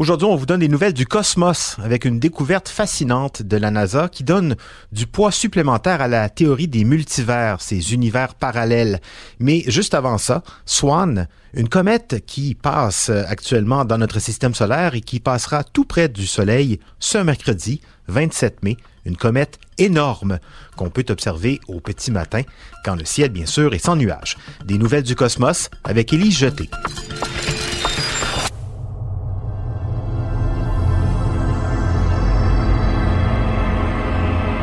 Aujourd'hui, on vous donne des nouvelles du cosmos avec une découverte fascinante de la NASA qui donne du poids supplémentaire à la théorie des multivers, ces univers parallèles. Mais juste avant ça, Swan, une comète qui passe actuellement dans notre système solaire et qui passera tout près du Soleil ce mercredi 27 mai, une comète énorme qu'on peut observer au petit matin quand le ciel bien sûr est sans nuages. Des nouvelles du cosmos avec Élise Jeté.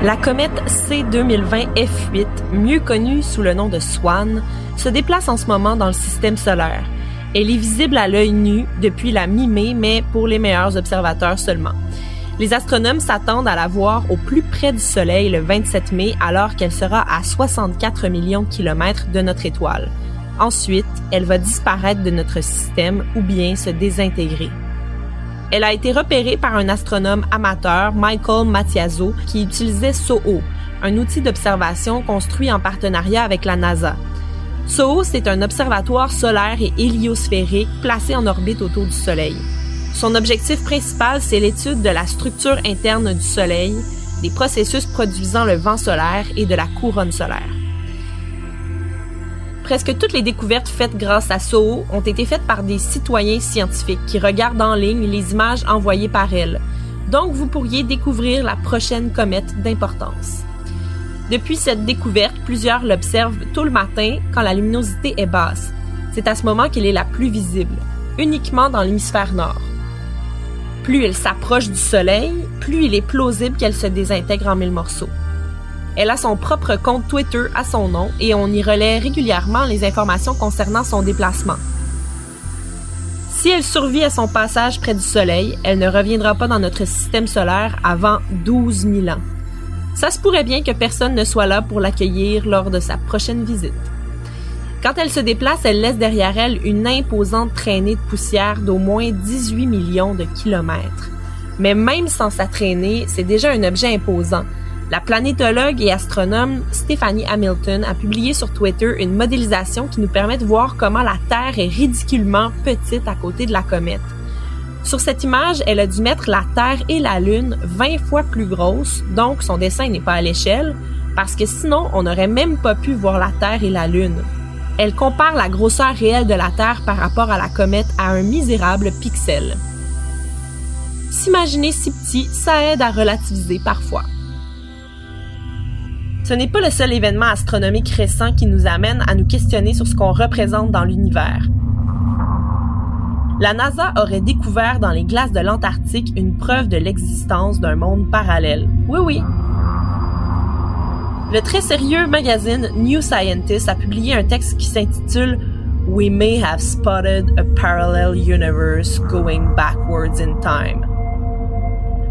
La comète C2020 F8, mieux connue sous le nom de Swan, se déplace en ce moment dans le système solaire. Elle est visible à l'œil nu depuis la mi-mai, mais pour les meilleurs observateurs seulement. Les astronomes s'attendent à la voir au plus près du Soleil le 27 mai alors qu'elle sera à 64 millions de kilomètres de notre étoile. Ensuite, elle va disparaître de notre système ou bien se désintégrer. Elle a été repérée par un astronome amateur, Michael Matiazo, qui utilisait SOHO, un outil d'observation construit en partenariat avec la NASA. SOHO, c'est un observatoire solaire et héliosphérique placé en orbite autour du Soleil. Son objectif principal, c'est l'étude de la structure interne du Soleil, des processus produisant le vent solaire et de la couronne solaire. Presque toutes les découvertes faites grâce à SOHO ont été faites par des citoyens scientifiques qui regardent en ligne les images envoyées par elle. Donc, vous pourriez découvrir la prochaine comète d'importance. Depuis cette découverte, plusieurs l'observent tôt le matin quand la luminosité est basse. C'est à ce moment qu'elle est la plus visible, uniquement dans l'hémisphère nord. Plus elle s'approche du Soleil, plus il est plausible qu'elle se désintègre en mille morceaux. Elle a son propre compte Twitter à son nom et on y relaie régulièrement les informations concernant son déplacement. Si elle survit à son passage près du Soleil, elle ne reviendra pas dans notre système solaire avant 12 000 ans. Ça se pourrait bien que personne ne soit là pour l'accueillir lors de sa prochaine visite. Quand elle se déplace, elle laisse derrière elle une imposante traînée de poussière d'au moins 18 millions de kilomètres. Mais même sans sa traînée, c'est déjà un objet imposant, la planétologue et astronome Stephanie Hamilton a publié sur Twitter une modélisation qui nous permet de voir comment la Terre est ridiculement petite à côté de la comète. Sur cette image, elle a dû mettre la Terre et la Lune 20 fois plus grosses, donc son dessin n'est pas à l'échelle, parce que sinon on n'aurait même pas pu voir la Terre et la Lune. Elle compare la grosseur réelle de la Terre par rapport à la comète à un misérable pixel. S'imaginer si petit, ça aide à relativiser parfois. Ce n'est pas le seul événement astronomique récent qui nous amène à nous questionner sur ce qu'on représente dans l'univers. La NASA aurait découvert dans les glaces de l'Antarctique une preuve de l'existence d'un monde parallèle. Oui, oui. Le très sérieux magazine New Scientist a publié un texte qui s'intitule We may have spotted a parallel universe going backwards in time.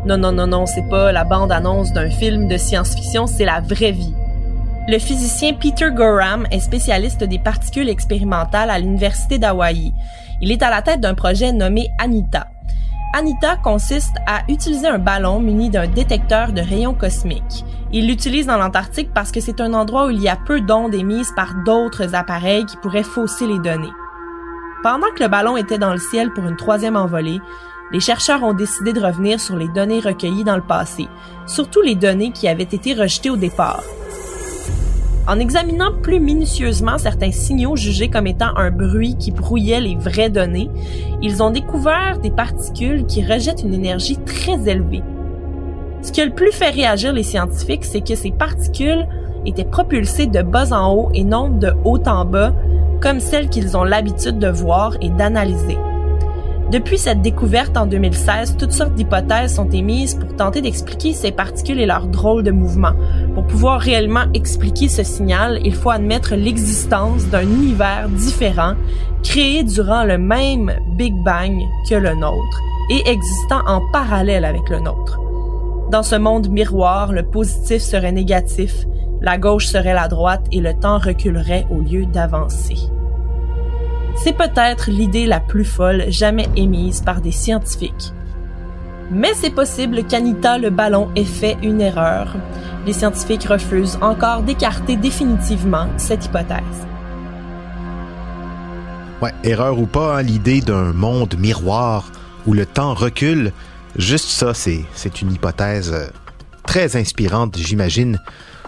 Non, non, non, non, c'est pas la bande-annonce d'un film de science-fiction, c'est la vraie vie. Le physicien Peter Gorham est spécialiste des particules expérimentales à l'Université d'Hawaï. Il est à la tête d'un projet nommé ANITA. ANITA consiste à utiliser un ballon muni d'un détecteur de rayons cosmiques. Il l'utilise dans l'Antarctique parce que c'est un endroit où il y a peu d'ondes émises par d'autres appareils qui pourraient fausser les données. Pendant que le ballon était dans le ciel pour une troisième envolée, les chercheurs ont décidé de revenir sur les données recueillies dans le passé, surtout les données qui avaient été rejetées au départ. En examinant plus minutieusement certains signaux jugés comme étant un bruit qui brouillait les vraies données, ils ont découvert des particules qui rejettent une énergie très élevée. Ce qui a le plus fait réagir les scientifiques, c'est que ces particules étaient propulsées de bas en haut et non de haut en bas, comme celles qu'ils ont l'habitude de voir et d'analyser. Depuis cette découverte en 2016, toutes sortes d'hypothèses sont émises pour tenter d'expliquer ces particules et leurs drôles de mouvements. Pour pouvoir réellement expliquer ce signal, il faut admettre l'existence d'un univers différent, créé durant le même Big Bang que le nôtre, et existant en parallèle avec le nôtre. Dans ce monde miroir, le positif serait négatif, la gauche serait la droite et le temps reculerait au lieu d'avancer. C'est peut-être l'idée la plus folle jamais émise par des scientifiques. Mais c'est possible qu'Anita le ballon ait fait une erreur. Les scientifiques refusent encore d'écarter définitivement cette hypothèse. Ouais, erreur ou pas, hein, l'idée d'un monde miroir où le temps recule, juste ça, c'est, une hypothèse euh, très inspirante, j'imagine,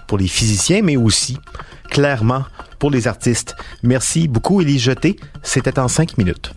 pour les physiciens, mais aussi, clairement, pour les artistes. Merci beaucoup, Élie Jeté. C'était en cinq minutes.